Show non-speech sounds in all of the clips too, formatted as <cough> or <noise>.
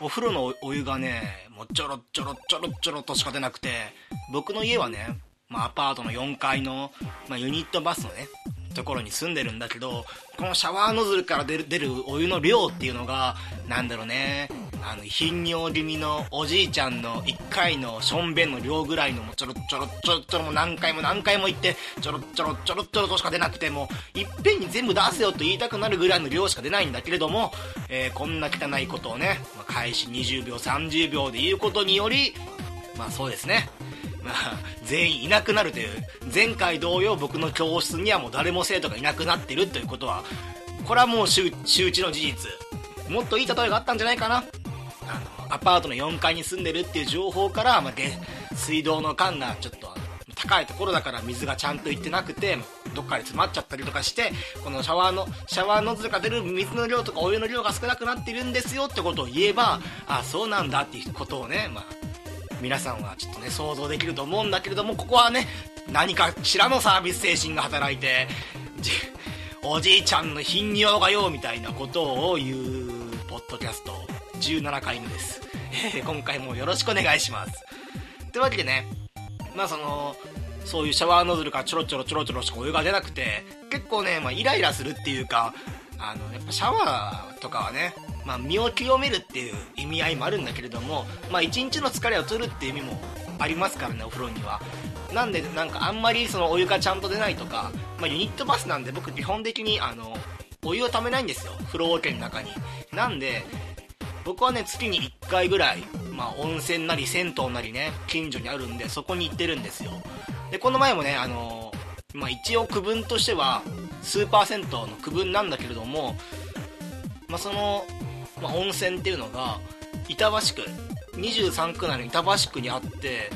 お風呂のお湯がね、もうちょろちょろちょろちょろとしか出なくて、僕の家はね、まあ、アパートの4階の、まあ、ユニットバスのね、ところに住んでるんだけど、このシャワーノズルから出る出るお湯の量っていうのが、なんだろうね、あの、頻尿気味のおじいちゃんの1回のしょんべんの量ぐらいのもちょろちょろちょろちょろも何回も何回も言って、ちょろちょろちょろちょろとしか出なくても、いっぺんに全部出せよと言いたくなるぐらいの量しか出ないんだけれども、えー、こんな汚いことをね、まあ、開始20秒、30秒で言うことにより、まあそうですね。まあ、全員いなくなるという、前回同様僕の教室にはもう誰も生徒がいなくなってるということは、これはもう周知の事実。もっといい例えがあったんじゃないかな。あの、アパートの4階に住んでるっていう情報から、まあ、水道の管がちょっと高いところだから水がちゃんと行ってなくて、どっかで詰まっちゃったりとかして、このシャワーの、シャワーノズルが出る水の量とかお湯の量が少なくなってるんですよってことを言えば、あ、そうなんだっていうことをね、まあ、皆さんはちょっとね、想像できると思うんだけれども、ここはね、何かしらのサービス精神が働いて、おじいちゃんの頻尿がよ、みたいなことを言う、ポッドキャスト、17回目です。え <laughs> 今回もよろしくお願いします。というわけでね、まあその、そういうシャワーノズルからちょろちょろちょろちょろしかお湯が出なくて、結構ね、まあイライラするっていうか、あの、やっぱシャワーとかはね、まあ、身を清めるっていう意味合いもあるんだけれども、まあ、一日の疲れを取るっていう意味もありますからねお風呂にはなんでなんかあんまりそのお湯がちゃんと出ないとか、まあ、ユニットバスなんで僕基本的にあのお湯をためないんですよ風呂桶の中になんで僕はね月に1回ぐらい、まあ、温泉なり銭湯なりね近所にあるんでそこに行ってるんですよ。でこの前もねあのまあ、一応区分としてはスーパー銭湯の区分なんだけれども、まあ、そのまあ、温泉っていうのが板橋区23区内の板橋区にあって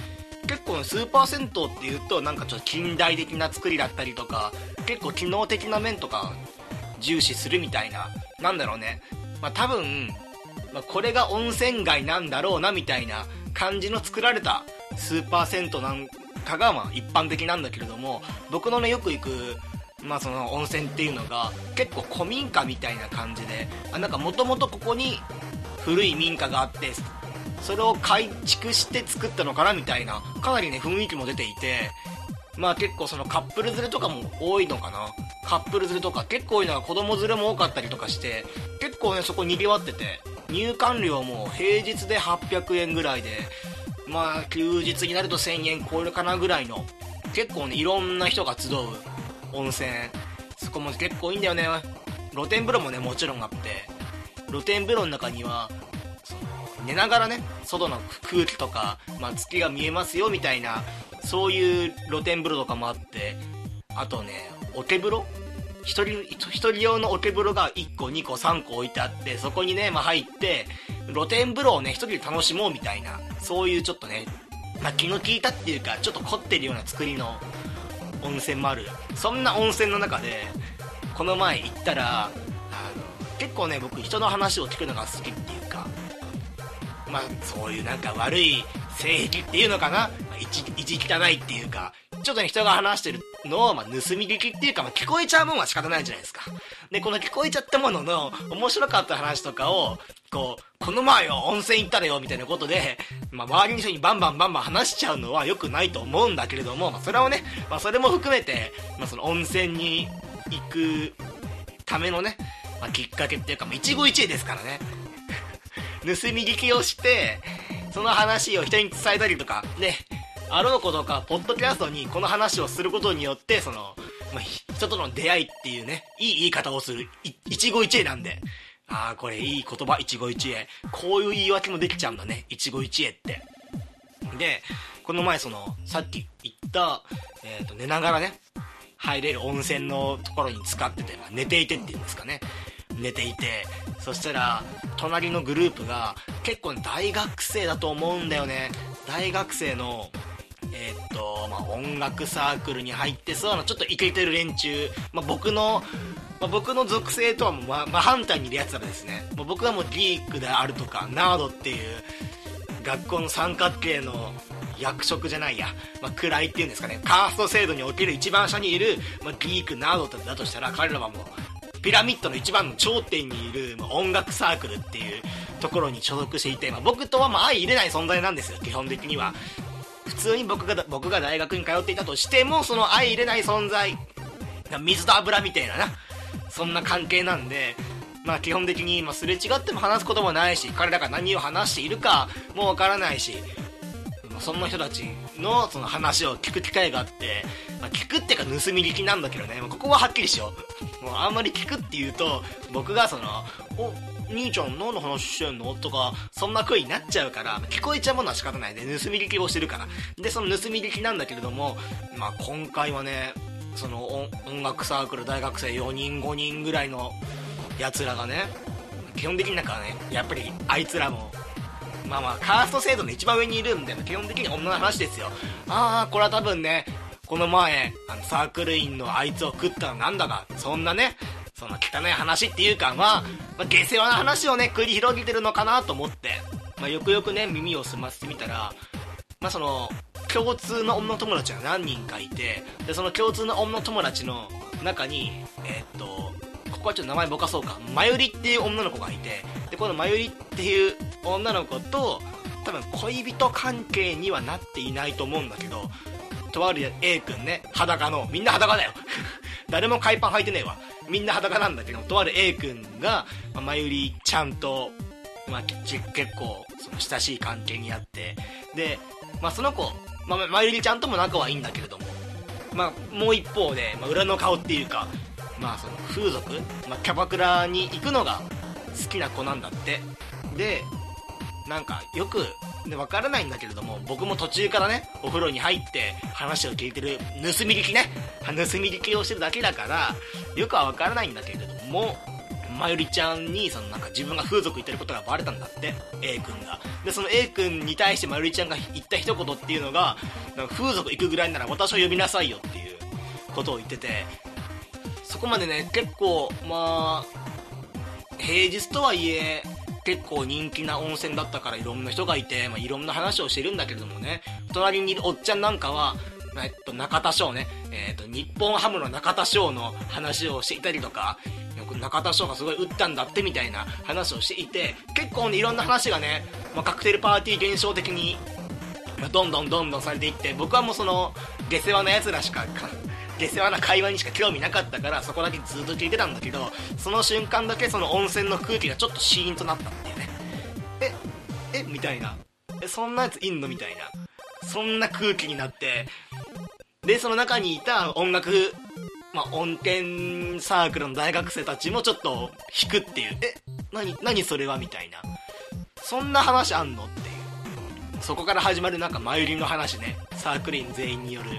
結構スーパー銭湯っていうとなんかちょっと近代的な作りだったりとか結構機能的な面とか重視するみたいななんだろうね、まあ、多分、まあ、これが温泉街なんだろうなみたいな感じの作られたスーパー銭湯なんかがまあ一般的なんだけれども僕のねよく行くまあその温泉っていうのが結構古民家みたいな感じであなんかもともとここに古い民家があってそれを改築して作ったのかなみたいなかなりね雰囲気も出ていてまあ結構そのカップル連れとかも多いのかな。カップル連れとか結構多いのは子供連れも多かったりとかして結構ねそこにぎわってて。入館料も平日で800円ぐらいでまあ休日になると1000円超えるかなぐらいの結構ねいろんな人が集う温泉。そこも結構いいんだよね。露天風呂もねもちろんあって。露天風呂の中にはその寝ながらね外の空気とか、まあ、月が見えますよみたいなそういう露天風呂とかもあって。あとね桶風呂1人1人用の桶風呂が1個2個3個置いてあってそこにね、まあ、入って露天風呂をね1人で楽しもうみたいなそういうちょっとね、まあ、気の利いたっていうかちょっと凝ってるような作りの温泉もある。そんな温泉の中でこの前行ったらあの結構ね僕人の話を聞くのが好きっていうかまあそういうなんか悪い性癖っていうのかな？一一汚いっていうかちょっとね人が話してるのを、まあ、盗み聞きっていうか、まあ、聞こえちゃうもんは仕方ないじゃないですか。でこの聞こえちゃったものの面白かった話とかをこうこの前よ温泉行ったらよみたいなことで、まあ、周りの人にバンバンバンバン話しちゃうのは良くないと思うんだけれども、まあ、それをね、まあ、それも含めて、まあ、その温泉に行くためのね、まあ、きっかけっていうか、まあ、一期一会ですからね。<laughs> 盗み聞きをしてその話を人に伝えたりとかであろうことかポッドキャストにこの話をすることによってその、まあ、人との出会いっていうねいい言い方をする一期一会なんでああ、これいい言葉、一期一会。こういう言い訳もできちゃうんだね、一期一会って。で、この前その、さっき言った、えっ、ー、と、寝ながらね、入れる温泉のところに使ってて、まあ、寝ていてっていうんですかね。寝ていて、そしたら、隣のグループが、結構大学生だと思うんだよね。大学生の、えー、っと、まあ、音楽サークルに入ってそうな、ちょっとイケてる連中、まあ、僕のまあ、僕の属性とはもう真反対にいるやつらですね。もう僕はもうギークであるとかナードっていう学校の三角形の役職じゃないや、まあ、位っていうんですかね。カースト制度における一番下にいる、まあ、ギークナードだとしたら彼らはもうピラミッドの一番の頂点にいる、まあ、音楽サークルっていうところに所属していて、まあ、僕とはまあ相入れない存在なんですよ、基本的には。普通に僕が、僕が大学に通っていたとしても、その相入れない存在、水と油みたいなな、そんな関係なんで、まあ基本的に、まあ、すれ違っても話すこともないし、彼らが何を話しているかもわからないし、そんな人たちのその話を聞く機会があって、まあ、聞くっていうか盗み聞きなんだけどね、ま、ここははっきりしよう。もうあんまり聞くって言うと、僕がその、お、兄ちゃん何の話してんの？とか、そんな声になっちゃうから、聞こえちゃうものは仕方ないで、盗み聞きをしてるから。で、その盗み聞きなんだけれども、まあ今回はね、その音楽サークル大学生4人5人ぐらいのやつらがね、基本的になんかね、やっぱりあいつらもまあまあ、カースト制度の一番上にいるんで、基本的に女の話ですよ。ああ、これは多分ね、この前、あの、サークル員のあいつを食ったのなんだか、そんなね、その汚い話っていうか、まあ、ま、下世話な話をね、繰り広げてるのかなと思って、まあ、よくよくね、耳を澄ませてみたら、まあ、その、共通の女友達が何人かいて、で、その共通の女友達の中に、えー、っと、ここはちょっと名前ぼかそうか、まゆりっていう女の子がいて、で、このまゆりっていう女の子と、多分恋人関係にはなっていないと思うんだけど、とある A 君ね、裸の、みんな裸だよ <laughs> 誰も海パン履いてねえわ。みんな裸なんだけど、とある A 君が、まあ、まゆりちゃんと、まあ、結構、その親しい関係にあって、で、まあ、その子、まあ、まゆりちゃんとも仲はいいんだけれども、まあ、もう一方で、まあ、裏の顔っていうか、まあ、その風俗、まあ、キャバクラに行くのが好きな子なんだって。で、なんかよくで分からないんだけれども僕も途中からねお風呂に入って話を聞いてる盗み聞きね盗み聞きをしてるだけだからよくは分からないんだけれどもまゆりちゃんにそのなんか自分が風俗行ってることがバレたんだって A 君が。でその A 君に対してまゆりちゃんが言った一言っていうのがなんか風俗行くぐらいなら私を呼びなさいよっていうことを言っててそこまでね結構まあ平日とはいえ結構人気な温泉だったからいろんな人がいて、まあ、いろんな話をしてるんだけれどもね、隣にいるおっちゃんなんかは、えっと、中田翔ね、えっと、日本ハムの中田翔の話をしていたりとか、中田翔がすごい打ったんだってみたいな話をしていて、結構ね、いろんな話がね、まあ、カクテルパーティー現象的に、どんどんどんどんされていって、僕はもうその、下世話な奴らしか下世話な会話にしか興味なかったからそこだけずっと聞いてたんだけどその瞬間だけその温泉の空気がちょっとシーンとなったっていうね。ええみたいな。そんなやついんのみたいな。そんな空気になってでその中にいた音楽まあ、音程サークルの大学生たちもちょっと引くっていう。え何何それはみたいな。そんな話あんのっていう。そこから始まるなんかマユリの話ね。サークル員全員による。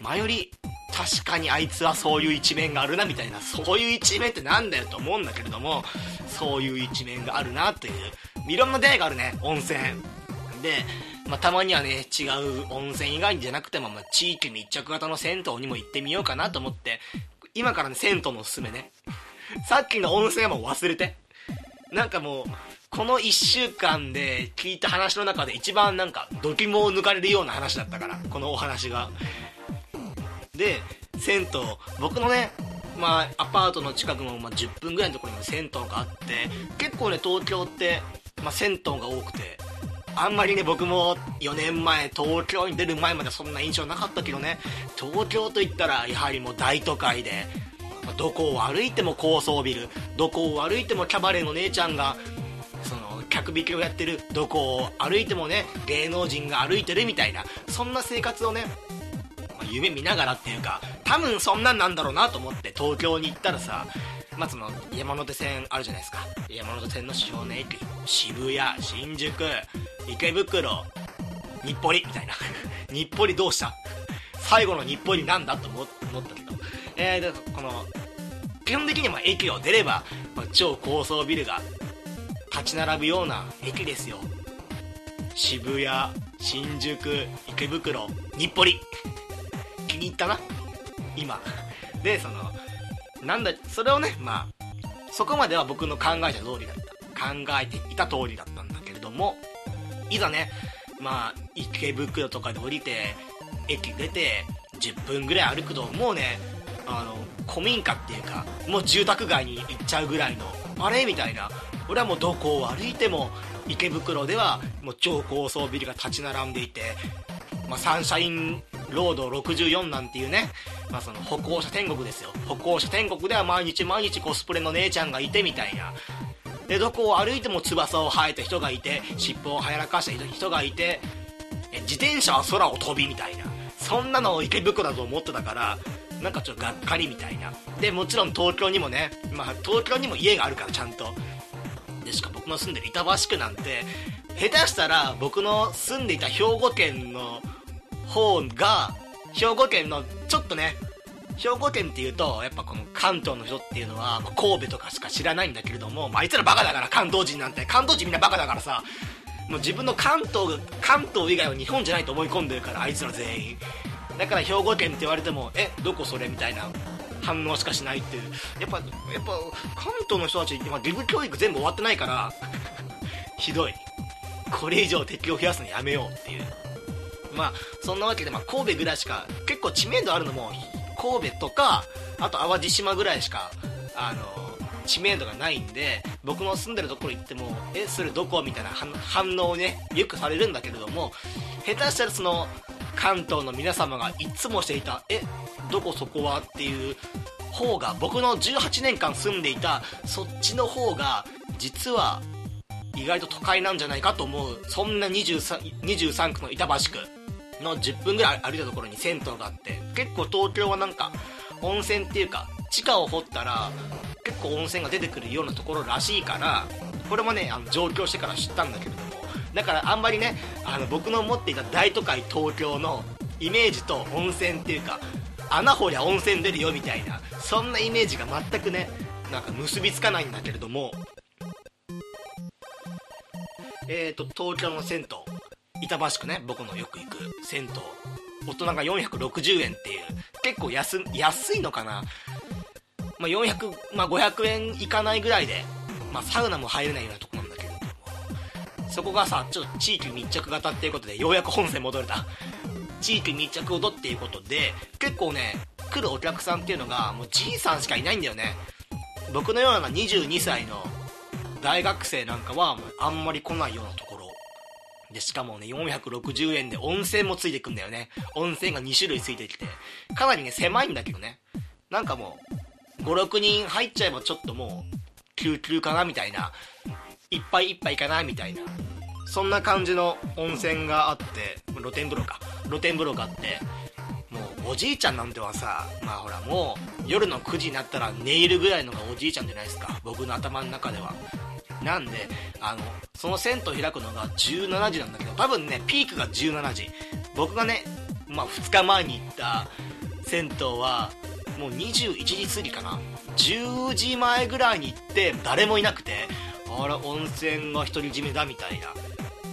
マユリ確かにあいつはそういう一面があるなみたいな。そういう一面ってなんだよと思うんだけれどもそういう一面があるなという。いろんな出会いがあるね温泉。で、まあ、たまにはね違う温泉以外じゃなくても、まあ、地域密着型の銭湯にも行ってみようかなと思って今からね銭湯のおすすめね。さっきの温泉はもう忘れて。なんかもうこの1週間で聞いた話の中で一番なんかドキモを抜かれるような話だったからこのお話が。で銭湯。僕のねまあ、アパートの近くの、まあ、10分ぐらいのところにも銭湯があって結構ね東京って、まあ、銭湯が多くて。あんまりね僕も4年前東京に出る前までそんな印象なかったけどね。東京といったらやはりもう大都会で。どこを歩いても高層ビル。どこを歩いてもキャバレーの姉ちゃんがその客引きをやってる。どこを歩いてもね芸能人が歩いてるみたいな。そんな生活をね夢見ながらっていうか多分そんなんなんだろうなと思って東京に行ったらさまあ、その山手線あるじゃないですか。山手線の主要な駅渋谷新宿池袋日暮里みたいな。<laughs> 日暮里どうした？最後の日暮里なんだと思ったけどえー、でこの基本的には駅を出れば、まあ、超高層ビルが立ち並ぶような駅ですよ。渋谷新宿池袋日暮里。気に入ったな今。でそのなんだそれをねまあそこまでは僕の考えた通りだった。考えていた通りだったんだけれどもいざねまあ池袋とかで降りて駅出て10分ぐらい歩くともうねあの古民家っていうかもう住宅街に行っちゃうぐらいのあれ？みたいな。俺はもうどこを歩いても池袋ではもう超高層ビルが立ち並んでいて、まあ、サンシャインロード64なんていうね、まあ、その歩行者天国ですよ。歩行者天国では毎日毎日コスプレの姉ちゃんがいてみたいな。でどこを歩いても翼を生えた人がいて尻尾をはやらかした人がいて自転車は空を飛びみたいな。そんなのを池袋だと思ってたからなんかちょっとがっかりみたいな。でもちろん東京にもね、まあ、東京にも家があるからちゃんと。でしか僕の住んでる板橋区なんて下手したら僕の住んでいた兵庫県の方が兵庫県のちょっとね兵庫県っていうとやっぱこの関東の人っていうのは、まあ、神戸とかしか知らないんだけれども、まあ、いつらバカだから関東人なんて。関東人みんなバカだからさもう自分の関東関東以外は日本じゃないと思い込んでるからあいつら全員。だから兵庫県って言われてもえどこそれみたいな反応しかしないっていう。やっぱやっぱ関東の人たち今義務教育全部終わってないからひどい。これ以上敵を増やすのやめようっていう。まあそんなわけで、まあ、神戸ぐらいしか結構知名度あるのも神戸とかあと淡路島ぐらいしかあの知名度がないんで僕の住んでるところ行ってもえそれどこ？みたいな反応をねよくされるんだけれども下手したらその関東の皆様がいつもしていたえどこそこはっていう方が僕の18年間住んでいたそっちの方が実は意外と都会なんじゃないかと思うそんな 23, 23区の板橋区。の10分ぐらい歩いたところに銭湯があって結構東京はなんか温泉っていうか地下を掘ったら結構温泉が出てくるようなところらしいからこれもねあの上京してから知ったんだけれどもだからあんまりねあの僕の持っていた大都会東京のイメージと温泉っていうか穴掘りゃ温泉出るよみたいなそんなイメージが全くねなんか結びつかないんだけれども。えーと東京の銭湯。板橋区ね僕のよく行く銭湯。大人が460円っていう。結構安安いのかな。まあ、400、まあ、500円いかないぐらいで、まあ、サウナも入れないようなとこなんだけれど。もそこがさちょっと地域密着型っていうことでようやく本線戻れた。地域密着ほどっていうことで結構ね来るお客さんっていうのがもうじいさんしかいないんだよね。僕のような22歳の大学生なんかはあんまり来ないようなとでしかもね460円で温泉もついてくんだよね。温泉が2種類ついてきて。かなりね狭いんだけどね。なんかもう56人入っちゃえばちょっともう救急かなみたいな。いっぱいいっぱいかなみたいな。そんな感じの温泉があって露天風呂か。露天風呂があって。もうおじいちゃんなんてはさまあほらもう夜の9時になったら寝入るぐらいのがおじいちゃんじゃないですか。僕の頭の中では。なんであのその銭湯開くのが17時なんだけど多分ねピークが17時。僕がねまあ2日前に行った銭湯はもう21時過ぎかな。10時前ぐらいに行って誰もいなくてあら温泉が独り占めだみたいな。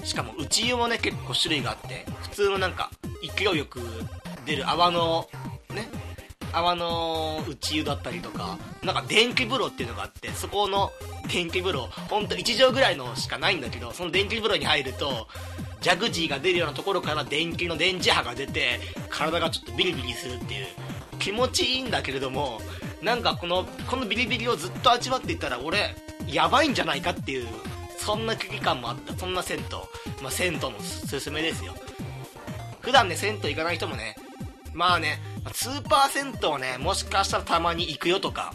しかも内湯もね結構種類があって普通のなんか勢いよく出る泡のね泡の内湯だったりとかなんか電気風呂っていうのがあってそこの電気風呂ほんと1畳ぐらいのしかないんだけどその電気風呂に入るとジャグジーが出るようなところから電気の電磁波が出て体がちょっとビリビリするっていう気持ちいいんだけれどもなんかこのこのビリビリをずっと味わっていったら俺やばいんじゃないかっていうそんな危機感もあった。そんな銭湯。まあ銭湯のすすめですよ。普段ね銭湯行かない人もねまあねスーパー銭湯ねもしかしたらたまに行くよとか。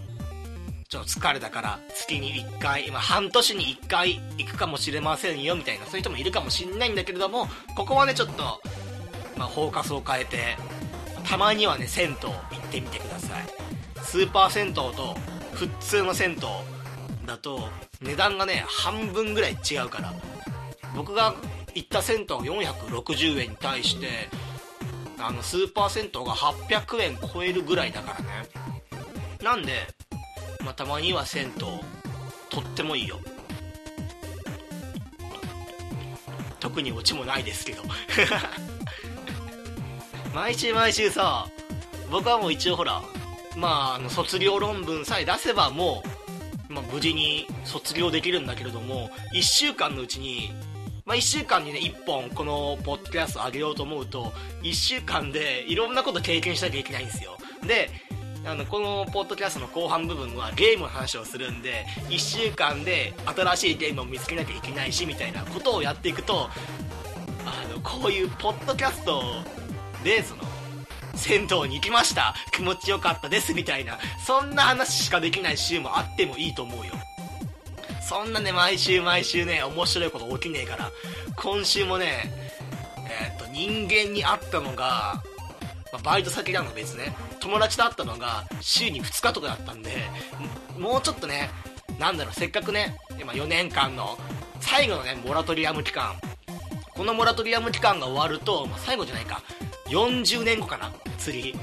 ちょっと疲れたから月に1回今半年に1回行くかもしれませんよみたいなそういう人もいるかもしんないんだけれどもここはねちょっとまあフォーカスを変えてたまにはね銭湯行ってみてください。スーパー銭湯と普通の銭湯だと値段がね半分ぐらい違うから。僕が行った銭湯460円に対してあのスーパー銭湯が800円超えるぐらいだからね。なんで、まあ、たまには銭湯とってもいいよ。特にオチもないですけど。<laughs> 毎週毎週さ僕はもう一応ほらまああの卒業論文さえ出せばもう、まあ、無事に卒業できるんだけれども1週間のうちにまあ、1週間にね1本このポッドキャスト上げようと思うと1週間でいろんなこと経験しなきゃいけないんですよ。であのこのポッドキャストの後半部分はゲームの話をするんで1週間で新しいゲームを見つけなきゃいけないしみたいなことをやっていくとあのこういうポッドキャストでその銭湯に行きました。気持ちよかったですみたいな。そんな話しかできない週もあってもいいと思うよ。そんなね毎週毎週ね面白いこと起きねえから今週もねえっ、と人間に会ったのが、まあバイト先なの別ね。友達と会ったのが週に2日とかだったんでもうちょっとねなんだろうせっかくね今4年間の最後のねモラトリアム期間。このモラトリアム期間が終わると、まあ、最後じゃないか。40年後かな釣り。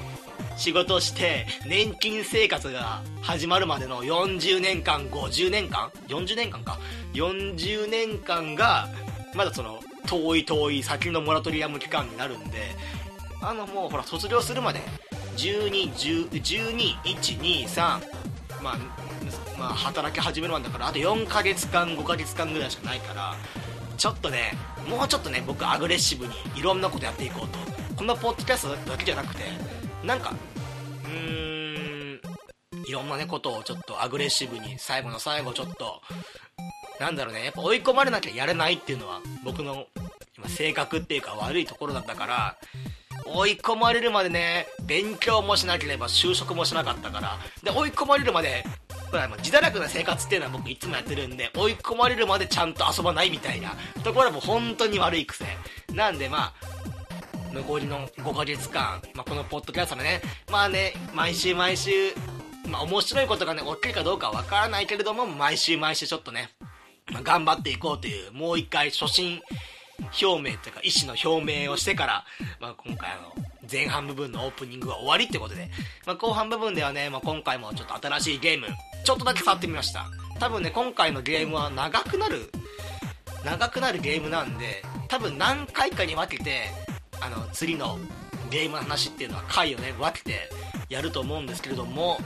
仕事して年金生活が始まるまでの40年間50年間？40年間か。40年間がまだその遠い遠い先のモラトリアム期間になるんであのもうほら卒業するまで12121223まあまあ働き始めるまでだからあと4ヶ月間5ヶ月間ぐらいしかないからちょっとねもうちょっとね僕アグレッシブにいろんなことやっていこうと。このポッドキャストだけじゃなくてなんかうーんいろんなねことをちょっとアグレッシブに最後の最後ちょっとなんだろうねやっぱ追い込まれなきゃやれないっていうのは僕の今性格っていうか悪いところだったから追い込まれるまでね勉強もしなければ就職もしなかったからで追い込まれるまでほら自堕落な生活っていうのは僕いつもやってるんで追い込まれるまでちゃんと遊ばないみたいなところはも本当に悪い癖。なんでまあ残りの5ヶ月間、まあ、このポッドキャストでね。まあね毎週毎週まあ面白いことがね起きるかどうかわからないけれども毎週毎週ちょっとね、まあ、頑張っていこうというもう一回初心表明というか意思の表明をしてから、まあ、今回あの前半部分のオープニングは終わりってことで、まあ、後半部分ではね、まあ、今回もちょっと新しいゲームちょっとだけ触ってみました。多分ね今回のゲームは長くなる長くなるゲームなんで多分何回かに分けてあの次のゲームの話っていうのは回をね分けてやると思うんですけれども、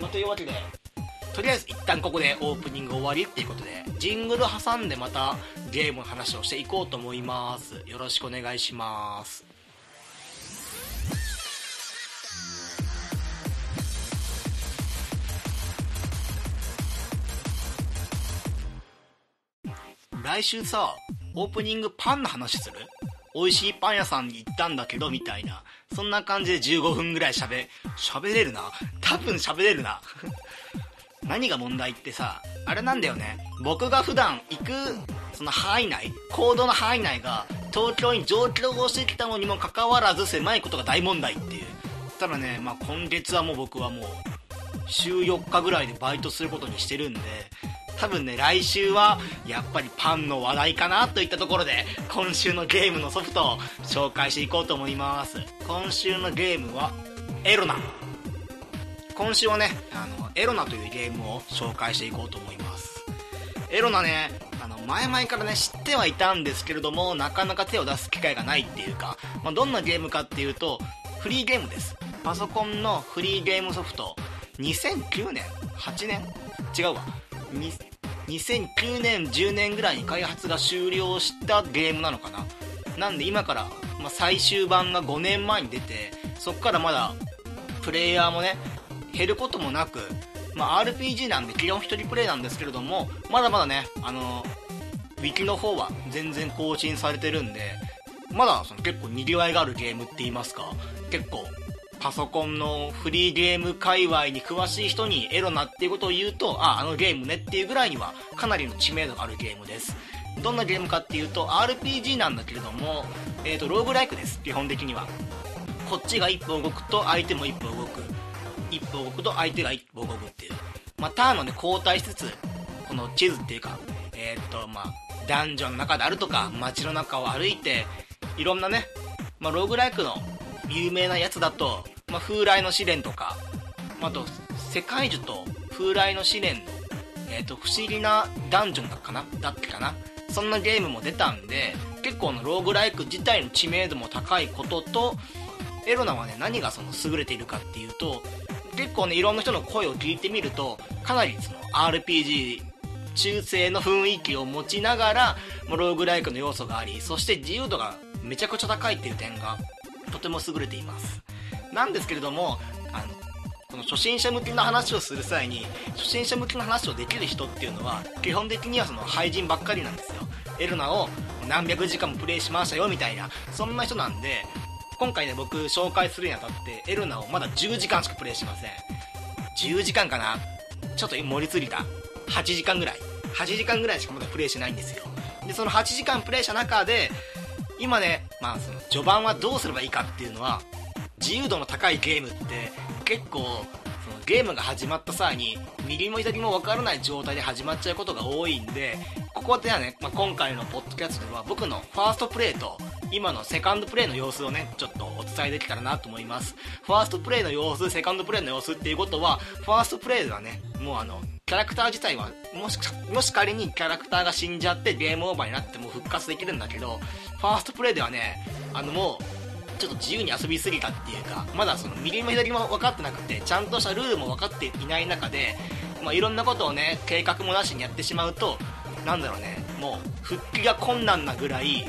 まあ、というわけでとりあえず一旦ここでオープニング終わりっていうことでジングル挟んでまたゲームの話をしていこうと思います。よろしくお願いします。来週さオープニングパンの話する？美味しいパン屋さんに行ったんだけどみたいな。そんな感じで15分ぐらい喋喋れるな？多分喋れるな。何が問題ってさあれなんだよね。僕が普段行くその範囲内行動の範囲内が東京に上京をしてきたのにもかかわらず狭いことが大問題っていう。ただね、まあ、今月はもう僕はもう週4日ぐらいでバイトすることにしてるんで多分ね来週はやっぱりパンの話題かなといったところで今週のゲームのソフトを紹介していこうと思います。今週のゲームはエロナ。今週はねあのエロナというゲームを紹介していこうと思います。エロナねあの前々からね知ってはいたんですけれどもなかなか手を出す機会がないっていうか、まあ、どんなゲームかっていうとフリーゲームです。パソコンのフリーゲームソフト。2009年？8年？違うわ。2009年10年ぐらいに開発が終了したゲームなのかな。なんで今から、まあ、最終版が5年前に出てそっからまだプレイヤーもね減ることもなく、まあ、RPG なんで基本1人プレイなんですけれどもまだまだねあのウィキの方は全然更新されてるんでまだその結構にぎわいがあるゲームって言いますか結構パソコンのフリーゲーム界隈に詳しい人にエロなっていうことを言うとああのゲームねっていうぐらいにはかなりの知名度があるゲームです。どんなゲームかっていうと RPG なんだけれども、えー、とローグライクです基本的には。こっちが一歩動くと相手も一歩動く。一歩動くと相手が一歩動くっていう、まあ、ターンのね交代しつつこの地図っていうかえっ、とまあダンジョンの中であるとか街の中を歩いていろんなね、まあ、ローグライクの有名なやつだと、まあ、風来の試練とか、あ、と世界樹と風来の試練の、えー、と不思議なダンジョンだかなだっけかなそんなゲームも出たんで結構のローグライク自体の知名度も高いこととエロナはね何がその優れているかっていうと結構ねいろんな人の声を聞いてみるとかなりその RPG 中世の雰囲気を持ちながらローグライクの要素がありそして自由度がめちゃくちゃ高いっていう点がとても優れています。なんですけれどもあのこの初心者向けの話をする際に初心者向けの話をできる人っていうのは基本的にはその廃人ばっかりなんですよ。エルナを何百時間もプレイしましたよみたいなそんな人なんで今回ね僕紹介するにあたってエルナをまだ10時間しかプレイしません。10時間かな？ちょっと盛りすぎた。8時間ぐらい。8時間ぐらいしかまだプレイしてないんですよ。でその8時間プレイした中で今ねまあその序盤はどうすればいいかっていうのは自由度の高いゲームって結構そのゲームが始まった際に右も左も分からない状態で始まっちゃうことが多いんでここではね、まあ、今回のポッドキャストでは僕のファーストプレイと今のセカンドプレイの様子をねちょっとお伝えできたらなと思います。ファーストプレイの様子セカンドプレイの様子っていうことはファーストプレイではねもうあのキャラクター自体はもしもし仮にキャラクターが死んじゃってゲームオーバーになっても復活できるんだけどファーストプレイではねあのもうちょっと自由に遊びすぎたっていうかまだその右も左も分かってなくてちゃんとしたルールも分かっていない中で、まあ、いろんなことをね計画もなしにやってしまうとなんだろうねもう復帰が困難なぐらい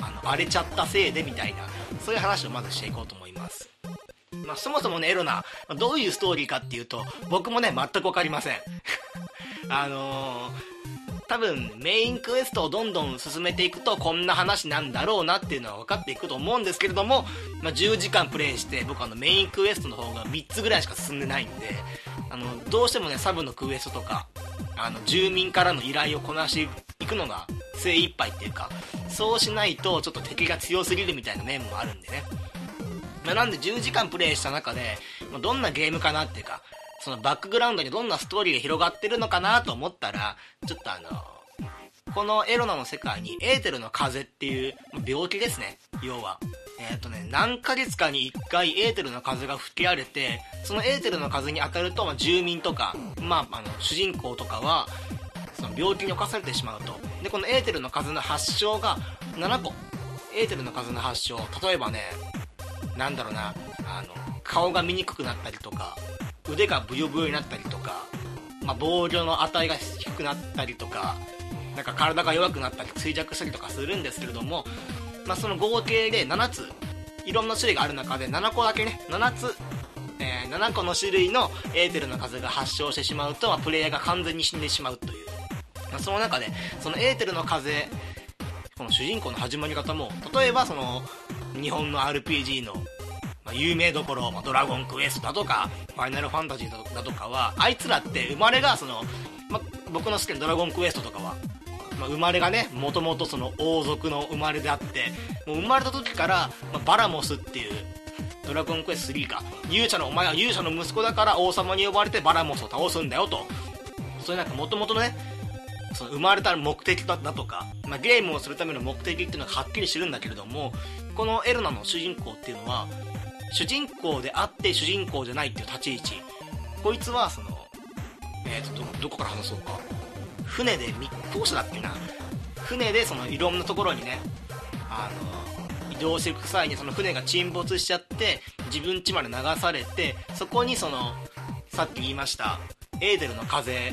あの荒れちゃったせいでみたいなそういう話をまずしていこうと思います。まあ、そもそもねエロナどういうストーリーかっていうと僕もね全く分かりません。<laughs> あのー、多分メインクエストをどんどん進めていくとこんな話なんだろうなっていうのは分かっていくと思うんですけれども、まあ、10時間プレイして僕あのメインクエストの方が3つぐらいしか進んでないんであのどうしてもねサブのクエストとかあの住民からの依頼をこなしていくのが精一杯っていうかそうしないとちょっと敵が強すぎるみたいな面もあるんでね、ま、なんで10時間プレイした中で、ま、どんなゲームかなっていうかそのバックグラウンドにどんなストーリーが広がってるのかなと思ったらちょっとあのこのエロナの世界にエーテルの風っていう病気ですね。要は。えっ、ー、とね何ヶ月かに1回エーテルの風が吹き荒れてそのエーテルの風に当たると、まあ、住民とか、まあ、あの主人公とかはその病気に侵されてしまうと。でこのエーテルの風の発症が7個。エーテルの風の発症例えばねなんだろうなあの顔が見にくくなったりとか腕がブヨブヨになったりとか、まあ、防御の値が低くなったりとかなんか体が弱くなったり衰弱したりとかするんですけれども、まあ、その合計で7ついろんな種類がある中で7個だけね7つ、えー、7個の種類のエーテルの風が発症してしまうと、まあ、プレイヤーが完全に死んでしまうという、まあ、その中でそのエーテルの風この主人公の始まり方も例えばその日本の RPG のま有名どころ、まあ、ドラゴンクエストだとか、ファイナルファンタジーだとかは、あいつらって生まれがその、ま僕の好きなドラゴンクエストとかは、ま生まれがね、もともとその王族の生まれであって、もう生まれた時から、まバラモスっていう、ドラゴンクエスト3か、勇者の、お前は勇者の息子だから王様に呼ばれてバラモスを倒すんだよと。そういうなんかもともとね、その生まれた目的だとか、まあ、ゲームをするための目的っていうのがはっきりしてるんだけれどもこのエルナの主人公っていうのは主人公であって主人公じゃないっていう立ち位置。こいつはそのえっ、ー、とどこから話そうか。船で密航者だっけな。船でそのいろんなところにねあの移動していく際にその船が沈没しちゃって自分家まで流されてそこにそのさっき言いましたエーデルの風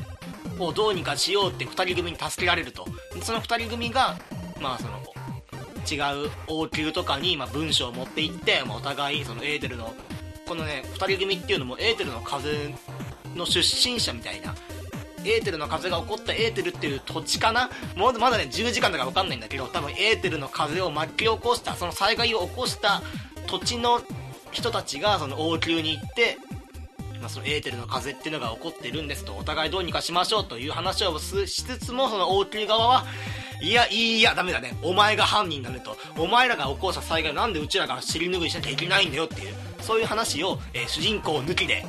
をどうにかしようって2人組に助けられると。その2人組がまあその違う王宮とかに、ま、文章を持って行って、まあ、お互いそのエーテルのこのね2人組っていうのもエーテルの風の出身者みたいなエーテルの風が起こったエーテルっていう土地かな？もうまだね10時間だから分かんないんだけど多分エーテルの風を巻き起こしたその災害を起こした土地の人たちがその王宮に行ってまあ、そのエーテルの風っていうのが起こってるんですとお互いどうにかしましょうという話をしつつもその王宮側はいや、いや、ダメだね。お前が犯人だねと。お前らが起こした災害なんでうちらが尻拭いしなきゃいけないんだよっていう、そういう話を、えー、主人公抜きで、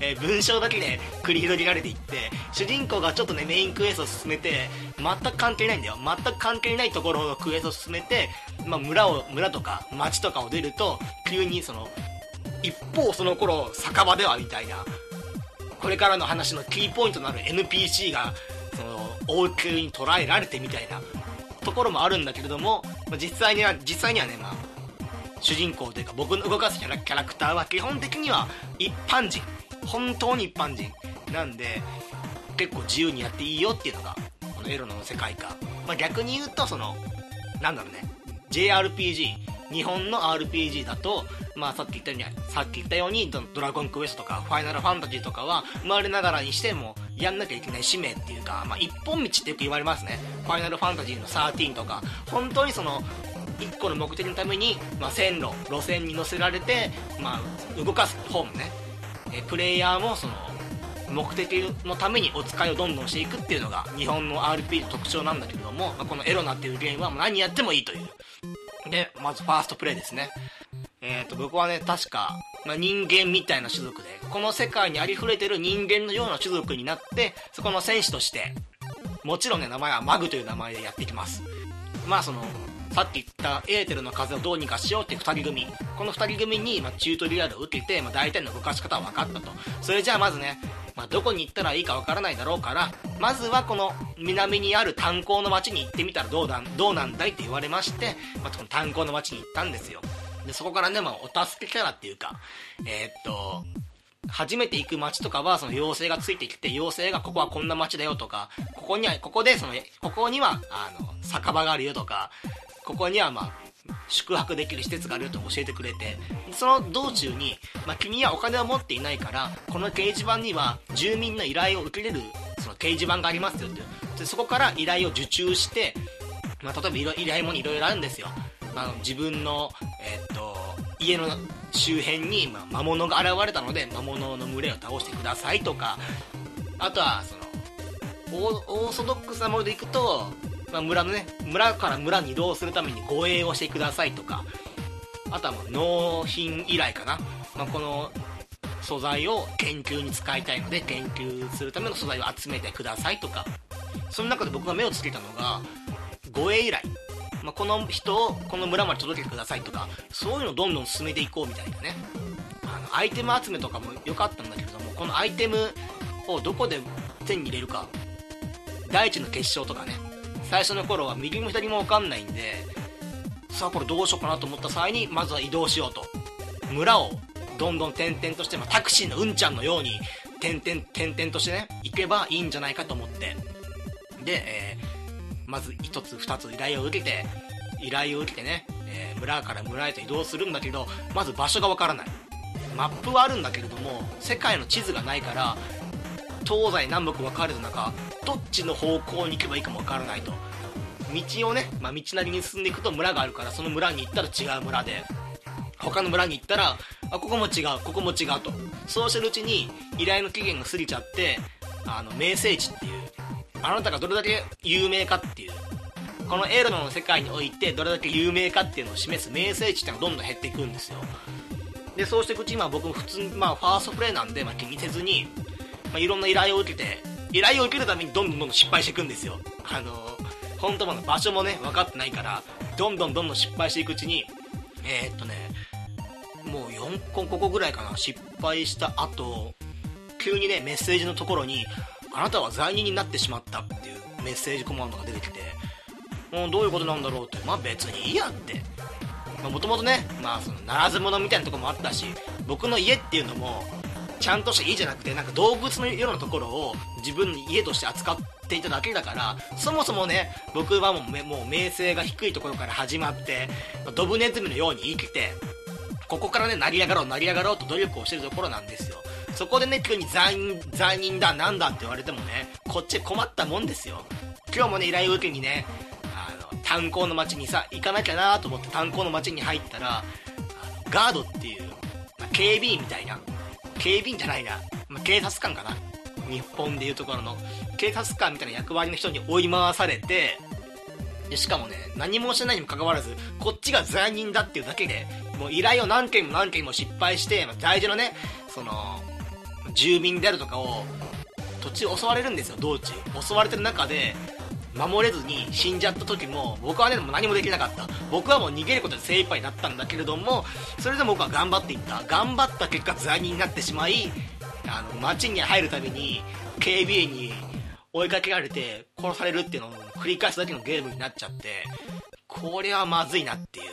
えー、文章だけで繰り広げられていって、主人公がちょっとね、メインクエストを進めて、全く関係ないんだよ。全く関係ないところのクエストを進めて、まあ、村を、村とか町とかを出ると、急にその、一方その頃、酒場ではみたいな、これからの話のキーポイントとなる NPC がその王宮に捉えられてみたいなところもあるんだけれども、まあ、実際には実際にはねまあ主人公というか僕の動かすキャラキャラクターは基本的には一般人。本当に一般人なんで結構自由にやっていいよっていうのがこのエロの世界観、まあ、逆に言うとそのなんだろうね JRPG 日本の RPG だと、まあさっき言ったように、さっき言ったように、ドラゴンクエストとか、ファイナルファンタジーとかは、生まれながらにしても、やんなきゃいけない使命っていうか、まあ一本道ってよく言われますね。ファイナルファンタジーの13とか、本当にその、1個の目的のために、まあ、線路路線に乗せられて、まあ、動かす方もね。えプレイヤーもその目的のためにお使いをどんどんしていくっていうのが日本の RP の特徴なんだけれども、まあ、このエロナっていうゲームは何やってもいいという。でまずファーストプレイですね。えー、と僕はね確か、まあ、人間みたいな種族でこの世界にありふれてる人間のような種族になってそこの戦士としてもちろんね名前はマグという名前でやっていきます。まあそのさっき言ったエーテルの風をどうにかしようっていう2人組。この2人組に、まあ、チュートリアルを受けて、まあ、大体の動かし方は分かったと。それじゃあまずね、まあ、どこに行ったらいいか分からないだろうからまずはこの南にある炭鉱の町に行ってみたらどうだどうなんだいって言われまして、まあ、この炭鉱の町に行ったんですよ。でそこからね、まあ、お助けキャラっていうかえー、っと初めて行く街とかは、その妖精がついてきて、妖精がここはこんな街だよとか、ここには、ここで、その、ここには、あの、酒場があるよとか、ここにはまあ宿泊できる施設があるよと教えてくれてその道中に、まあ、君はお金を持っていないからこの掲示板には住民の依頼を受けれるその掲示板がありますよって。でそこから依頼を受注して、まあ、例えば依頼もいろいろあるんですよ、まあ、自分の、えー、っと家の周辺に、ま魔物が現れたので魔物の群れを倒してくださいとか。あとはそのオーソドックスなものでいくとまあ、村のね村から村に移動するために護衛をしてくださいとかあとはもう納品依頼かな、まあ、この素材を研究に使いたいので研究するための素材を集めてくださいとか。その中で僕が目をつけたのが護衛依頼、まあ、この人をこの村まで届けてくださいとかそういうのをどんどん進めていこうみたいなね。あのアイテム集めとかも良かったんだけれどもこのアイテムをどこで手に入れるか大地の結晶とかね。最初の頃は右も左も分かんないんでさあこれどうしようかなと思った際にまずは移動しようと。村をどんどん転々として、まあ、タクシーのうんちゃんのように点々点々としてね行けばいいんじゃないかと思って。で、えー、まず1つ2つ依頼を受けて依頼を受けてね、えー、村から村へと移動するんだけどまず場所がわからない。マップはあるんだけれども世界の地図がないから東西南北分かれた中どっちの方向に行けばいいかも分からないと。道をね、まあ、道なりに進んでいくと村があるからその村に行ったら違う村で他の村に行ったらあここも違うここも違うと。そうしてるうちに依頼の期限が過ぎちゃってあの名声地っていうあなたがどれだけ有名かっていうこのエロの世界においてどれだけ有名かっていうのを示す名声地っていうのがどんどん減っていくんですよ。でそうしていくうち今僕も普通まあファーストプレイなんで、まあ、気にせずにまあ、いろんな依頼を受けて依頼を受けるためにどんどんどんどん失敗していくんですよ。あの本当の場所もね分かってないからどんどんどんどん失敗していくうちにえー、っとねもう4個5個ぐらいかな失敗した後急にねメッセージのところにあなたは罪人になってしまったっていうメッセージコマンドが出てきてもうどういうことなんだろうってまあ別にいいやって。もともとねまあそのならず者みたいなとこもあったし僕の家っていうのもちゃんとした家じゃなくてなんか動物のようなところを自分の家として扱っていただけだからそもそもね僕はもうもう名声が低いところから始まってドブネズミのように生きてここからね成り上がろう成り上がろうと努力をしてるところなんですよ。そこでね急に罪人罪人だなんだって言われてもねこっち困ったもんですよ。今日もね依頼を受けにねあの炭鉱の町にさ行かなきゃなと思って炭鉱の町に入ったらガードっていう、ま、警備員みたいな警備員じゃないな、まあ、警察官かな。日本でいうところの。警察官みたいな役割の人に追い回されてでしかもね何もしてないにもかかわらずこっちが罪人だっていうだけでもう依頼を何件も何件も失敗して、まあ、大事なねその住民であるとかを土地襲われるんですよ道中襲われてる中で守れずに死んじゃった時も僕はねもう何もできなかった。僕はもう逃げることで精一杯になったんだけれどもそれでも僕は頑張っていった。頑張った結果罪人になってしまいあの街に入るたびに警備員に追いかけられて殺されるっていうのを繰り返すだけのゲームになっちゃってこれはまずいなっていう。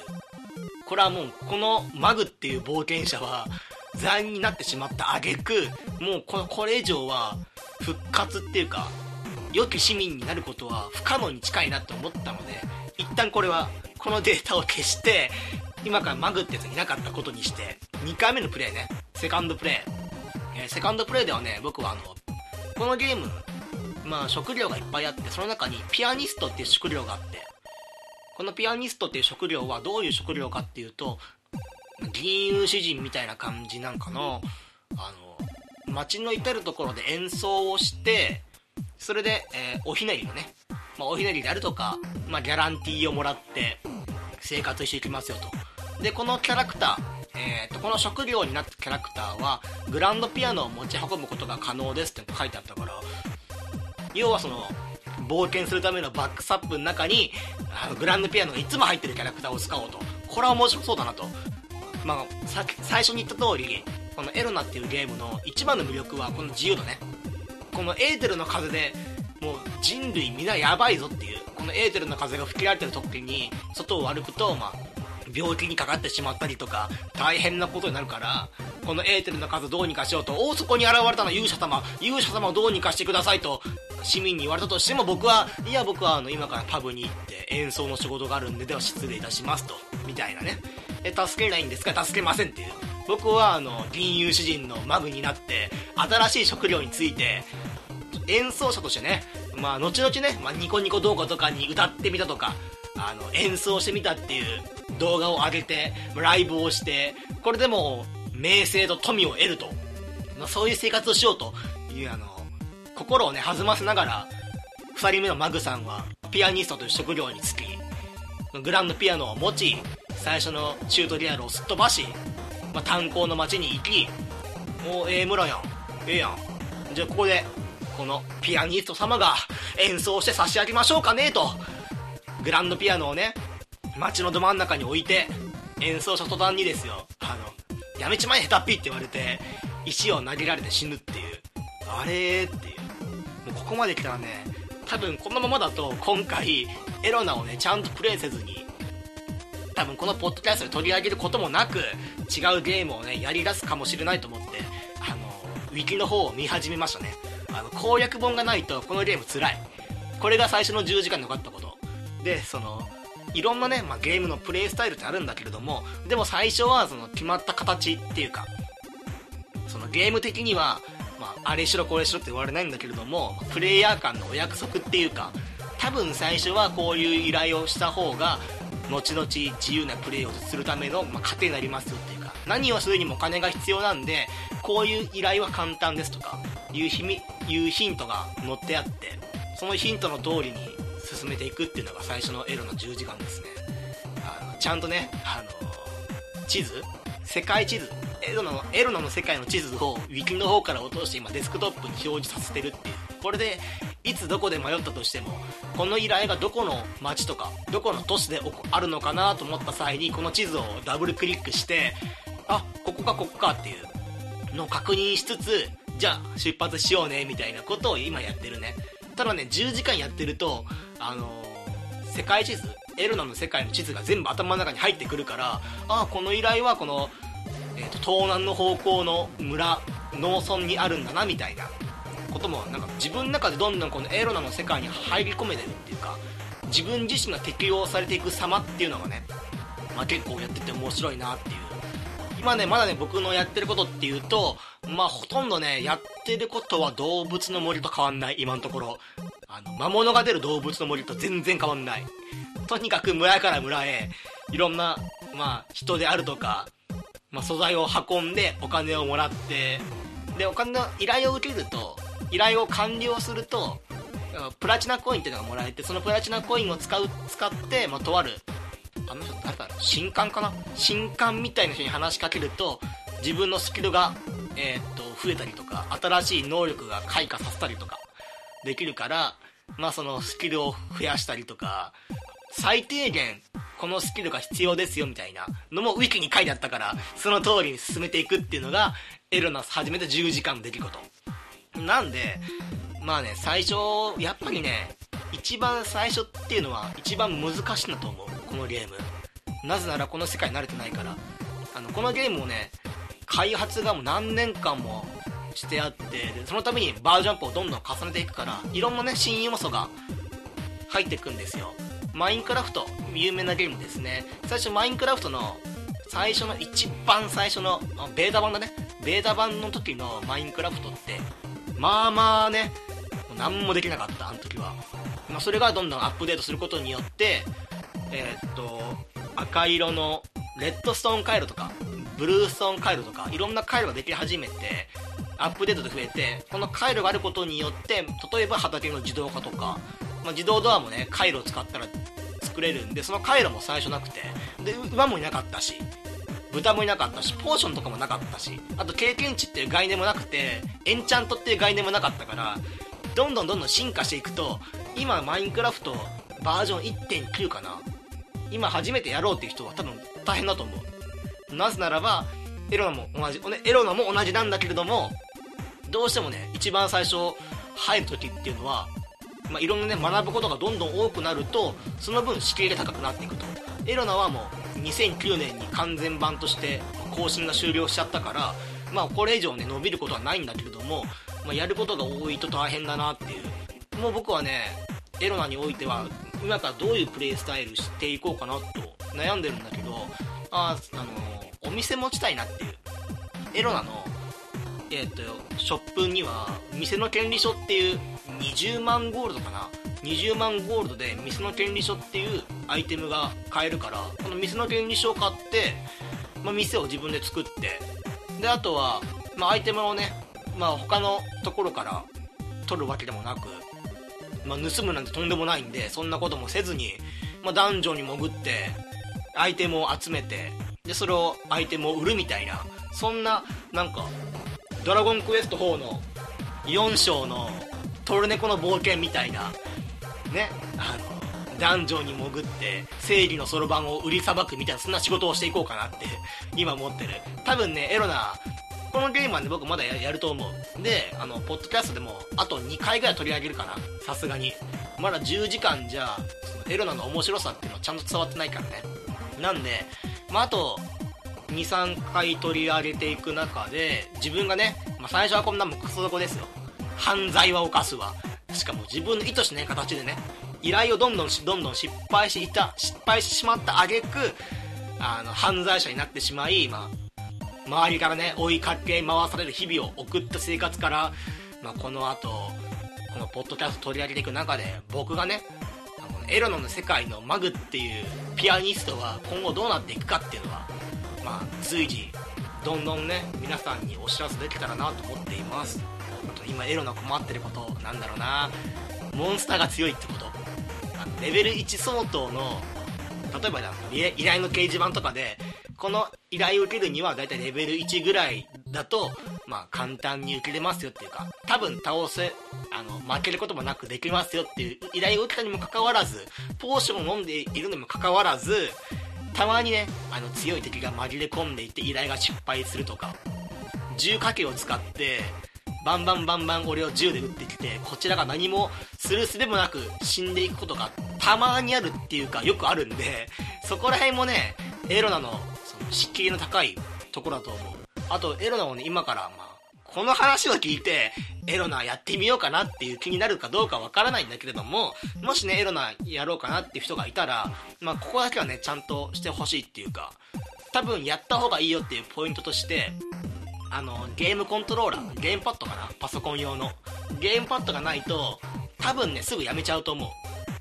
これはもうこのマグっていう冒険者は罪人になってしまった挙句もうこれ以上は復活っていうか良き市民になることは不可能に近いなと思ったので一旦これはこのデータを消して今からマグってやついなかったことにして2回目のプレイね。セカンドプレイ、えー、セカンドプレイではね僕はあのこのゲームまあ職業がいっぱいあってその中にピアニストっていう職業があってこのピアニストっていう職業はどういう職業かっていうと銀融詩人みたいな感じなんかのあの街の至る所で演奏をしてそれで、えー、おひねりのね、まあ、おひねりであるとか、まあ、ギャランティーをもらって生活していきますよと。でこのキャラクター、えーと、この職業になったキャラクターはグランドピアノを持ち運ぶことが可能ですって書いてあったから要はその冒険するためのバックサップの中にあのグランドピアノがいつも入ってるキャラクターを使おうと。これは面白そうだなと。まあ、最初に言った通りこのエロナっていうゲームの一番の魅力はこの自由度ね。このエーテルの風でもう人類みんなやばいぞっていうこのエーテルの風が吹き荒れてる時に外を歩くと、まあ、病気にかかってしまったりとか大変なことになるからこのエーテルの数どうにかしようとおそこに現れたのは勇者様勇者様をどうにかしてくださいと市民に言われたとしても僕はいや僕はあの今からパブに行って演奏の仕事があるんででは失礼いたしますとみたいなね。え助けないんですか？助けませんっていう。僕はあの銀融詩人のマグになって新しい食料について演奏者としてねまあ後々ね、まあ、ニコニコ動画とかに歌ってみたとかあの演奏してみたっていう動画を上げてライブをしてこれでも名声と富を得ると、まあ、そういう生活をしようというあの心をね弾ませながら2人目のマグさんはピアニストという職業に就きグランドピアノを持ち最初のチュートリアルをすっ飛ばし、まあ、炭鉱の町に行きもうええ村やん。ええやん。じゃあここでこのピアニスト様が演奏して差し上げましょうかねと。グランドピアノをね街のど真ん中に置いて演奏した途端にですよ。あのやめちまえ下手っぴって言われて石を投げられて死ぬっていう。あれっていう。もうここまで来たらね多分このままだと今回エロナをねちゃんとプレイせずに多分このポッドキャストで取り上げることもなく違うゲームをねやりだすかもしれないと思ってあのウィキの方を見始めましたね。あの攻略本がないとこのゲームつらい。これが最初の10時間で分かったこと。でそのいろんなね、まあ、ゲームのプレイスタイルってあるんだけれどもでも最初はその決まった形っていうかそのゲーム的には、まあ、あれしろこれしろって言われないんだけれどもプレイヤー間のお約束っていうか多分最初はこういう依頼をした方が後々自由なプレーをするための、まあ、糧になりますよっていうか何をするにもお金が必要なんでこういう依頼は簡単ですとかいうひみいうヒントが載ってあってそのヒントの通りに進めていくっていうのが最初のエロの10時間ですね。あのちゃんとねあの地図世界地図。エロナのエロの世界の地図をウィキの方から落として今デスクトップに表示させてるっていう。これでいつどこで迷ったとしてもこの依頼がどこの町とかどこの都市であるのかなと思った際にこの地図をダブルクリックしてあここかここかっていうのを確認しつつじゃあ出発しようねみたいなことを今やってるね。ただね10時間やってるとあのー、世界地図エルナの世界の地図が全部頭の中に入ってくるからああこの依頼はこの、えーと、東南の方向の村農村にあるんだなみたいなこともなんか自分の中でどんどんこのエロナの世界に入り込めてるっていうか自分自身が適用されていく様っていうのがね、まあ、結構やってて面白いなっていう今ねまだね僕のやってることっていうとまあほとんどねやってることは動物の森と変わんない。今のところ。あの魔物が出る動物の森と全然変わんない。とにかく村から村へいろんなまあ人であるとか、まあ、素材を運んでお金をもらってでお金の依頼を受けると依頼を完了するとプラチナコインっていうのがもらえてそのプラチナコインを使う使って、まあ、とあるあの人誰だろう新刊かな？新刊みたいな人に話しかけると自分のスキルが、えー、っと増えたりとか新しい能力が開花させたりとかできるからまあそのスキルを増やしたりとか最低限このスキルが必要ですよみたいなのもウィキに書いてあったからその通りに進めていくっていうのがエルナス始めて10時間の出来事。なんでまあね最初やっぱりね一番最初っていうのは一番難しいんだと思う。このゲーム。なぜならこの世界に慣れてないから。あのこのゲームをね開発がもう何年間もしてあってでそのためにバージョンアップをどんどん重ねていくからいろんなね新要素が入ってくんですよ。マインクラフト有名なゲームですね。最初マインクラフトの最初の一番最初のベータ版だね。ベータ版の時のマインクラフトってまあまあね何もできなかったあの時は、まあ、それがどんどんアップデートすることによってえー、っと赤色のレッドストーン回路とかブルーストーン回路とかいろんな回路ができ始めてアップデートで増えてこの回路があることによって例えば畑の自動化とか、まあ、自動ドアもね回路を使ったら作れるんでその回路も最初なくて。で馬もいなかったし豚もいなかったしポーションとかもなかったしあと経験値っていう概念もなくてエンチャントっていう概念もなかったからどんどんどんどん進化していくと今マインクラフトバージョン1.9かな？今初めてやろうっていう人は多分大変だと思う。なぜならばエロナも同じエロナも同じなんだけれどもどうしてもね一番最初入る時っていうのはまあ、いろんなね学ぶことがどんどん多くなるとその分敷居が高くなっていくと。エロナはもう2009年に完全版として更新が終了しちゃったからまあこれ以上ね伸びることはないんだけれども、まあ、やることが多いと大変だなっていう。もう僕はねエロナにおいては今からどういうプレイスタイルしていこうかなと悩んでるんだけどああのお店持ちたいなっていう。エロナのえっ、とショップには店の権利書っていう20万ゴールドかな？20万ゴールドで店の権利書っていうアイテムが買えるからこの店の権利書を買って、まあ、店を自分で作ってであとは、まあ、アイテムをね、まあ、他のところから取るわけでもなく、まあ、盗むなんてとんでもないんでそんなこともせずに、まあ、ダンジョンに潜ってアイテムを集めてでそれをアイテムを売るみたいなそんななんかドラゴンクエスト4の4章のトルネコの冒険みたいな。ね。あのダンジョンに潜って正義のそろばんを売りさばくみたいなそんな仕事をしていこうかなって今思ってる。多分ねエロなこのゲームはね僕まだやると思う。であのポッドキャストでもあと2回ぐらい取り上げるかな。さすがに。まだ10時間じゃそのエロナの面白さっていうのはちゃんと伝わってないからね。なんでまああと23回取り上げていく中で自分がね、まあ、最初はこんなもんクソ底ですよ。犯罪は犯すわ。しかも自分の意図しない形でね依頼をどんどんどんどん失敗していた失敗してしまった挙句あの犯罪者になってしまい、まあ、周りからね追いかけ回される日々を送った生活から、まあ、この後このポッドキャスト取り上げていく中で僕がねエロノの世界のマグっていうピアニストは今後どうなっていくかっていうのはまあ随時どんどんね皆さんにお知らせできたらなと思っています。あと今エロの困ってることなんだろうな。モンスターが強いってこと。レベル1相当の例えば依頼の掲示板とかでこの依頼を受けるにはだいたいレベル1ぐらいだとまあ簡単に受けれますよっていうか多分倒せあの負けることもなくできますよっていう依頼を受けたにもかかわらずポーションを飲んでいるにもかかわらずたまにねあの強い敵が紛れ込んでいて依頼が失敗するとか銃火器を使ってバンバンバンバン俺を銃で撃ってきてこちらが何もするすべもなく死んでいくことがたまにあるっていうかよくあるんで <laughs> そこら辺もねエロナのその敷居の高いところだと思う。あとエロナをね今からまあこの話を聞いてエロナやってみようかなっていう気になるかどうかわからないんだけれどももしねエロナやろうかなっていう人がいたらまあここだけはねちゃんとしてほしいっていうか多分やった方がいいよっていうポイントとしてあのゲームコントローラーゲームパッドかな？パソコン用の。ゲームパッドがないと多分ねすぐやめちゃうと思う。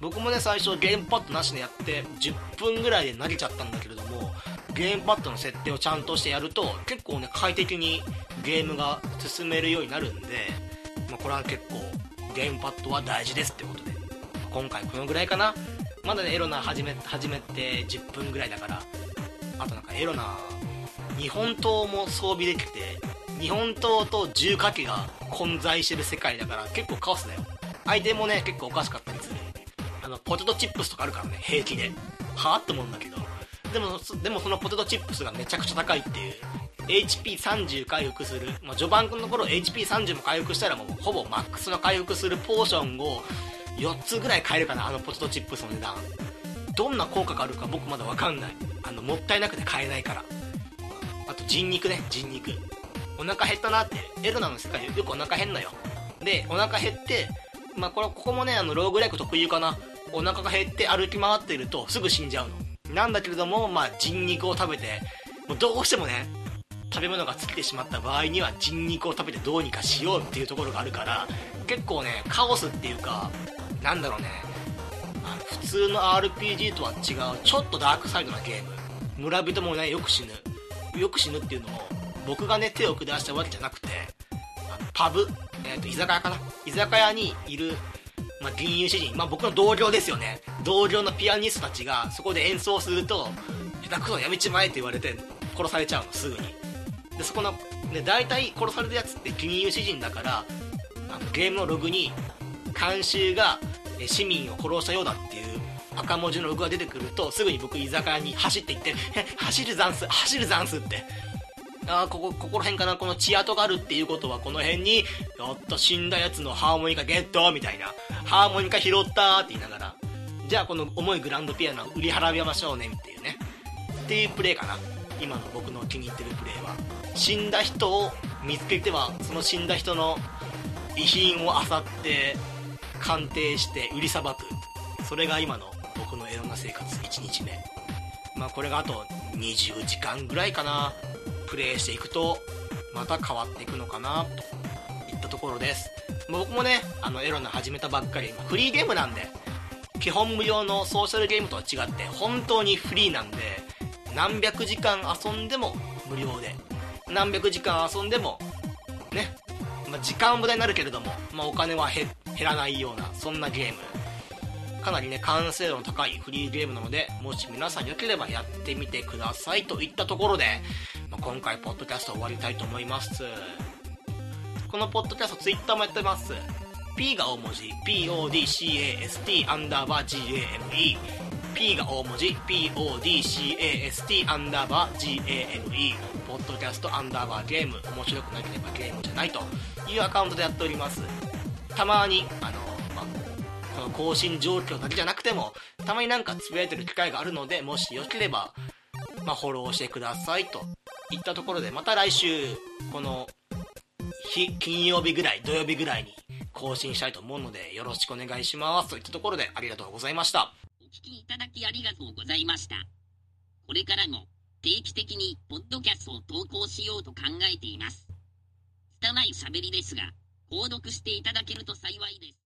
僕もね最初ゲームパッドなしでやって10分ぐらいで投げちゃったんだけれどもゲームパッドの設定をちゃんとしてやると結構ね快適にゲームが進めるようになるんで、まあ、これは結構ゲームパッドは大事ですってことで。今回このぐらいかな？まだねエロナ始め始めて10分ぐらいだからあとなんかエロナ日本刀も装備できて日本刀と重火器が混在してる世界だから結構カオスだよ。相手もね結構おかしかったりする。あのポテトチップスとかあるからね平気で。はあって思うんだけど。でもでもそのポテトチップスがめちゃくちゃ高いっていう。HP30 回復する、まあ、序盤の頃 HP30 も回復したらもうほぼマックスの回復するポーションを4つぐらい買えるかなあのポテトチップスの値段。どんな効果があるか僕まだ分かんない。あのもったいなくて買えないから。あと人肉ね。人肉。お腹減ったなって。エルナの世界よくお腹減んのよ。でお腹減ってまあこれここもねあのローグライク特有かな。お腹が減って歩き回ってるとすぐ死んじゃうの。なんだけれどもまあ人肉を食べてもうどうしてもね食べ物が尽きてしまった場合には人肉を食べてどうにかしようっていうところがあるから結構ねカオスっていうかなんだろうね。あの普通の RPG とは違うちょっとダークサイドなゲーム。村人もねよく死ぬ。よく死ぬっていうのを僕がね手を下したわけじゃなくてパブ、えー、と居酒屋かな。居酒屋にいる、まあ、銀融詩人、まあ、僕の同僚ですよね。同僚のピアニストたちがそこで演奏すると下手くそやめちまえって言われて殺されちゃうのすぐに。でそこの、ね、大体殺されるやつって金融詩人だからあのゲームのログに監修が市民を殺したようだ赤文字のログが出てくるとすぐに僕居酒屋に走っていって「走るざんす走るざんす」って。あここここら辺かな？この血跡があるっていうことはこの辺にやっと死んだやつのハーモニカゲットみたいな。ハーモニカ拾ったって言いながら。じゃあこの重いグランドピアノ売り払いましょうねっていうね。っていうプレイかな。今の僕の気に入ってるプレイは。死んだ人を見つけてはその死んだ人の遺品を漁って鑑定して売りさばく。それが今の僕のエロな生活1日目。まあこれがあと20時間ぐらいかな。プレイしていくとまた変わっていくのかなといったところです。僕もねあのエロナ始めたばっかりフリーゲームなんで基本無料のソーシャルゲームとは違って本当にフリーなんで何百時間遊んでも無料で何百時間遊んでもね、まあ、時間は無駄になるけれども、まあ、お金は減らないようなそんなゲーム。かなりね完成度の高いフリーゲームなのでもし皆さんよければやってみてくださいといったところで、まあ、今回ポッドキャスト終わりたいと思います。このポッドキャストツイッターもやってます。P が大文字 PODCAST アンダーバー GAME P が大文字 PODCAST アンダーバー GAME ポッドキャストアンダーバーゲーム。面白くなければゲームじゃないというアカウントでやっております。たまにあ、の更新状況だけじゃなくてもたまになんかつぶやいてる機会があるのでもしよければ、まあ、フォローしてくださいといったところでまた来週この日金曜日ぐらい土曜日ぐらいに更新したいと思うのでよろしくお願いしますといったところでありがとうございましたお聞きいただきありがとうございました。これからも定期的にポッドキャストを投稿しようと考えています。拙い喋りですが、購読していただけると幸いです。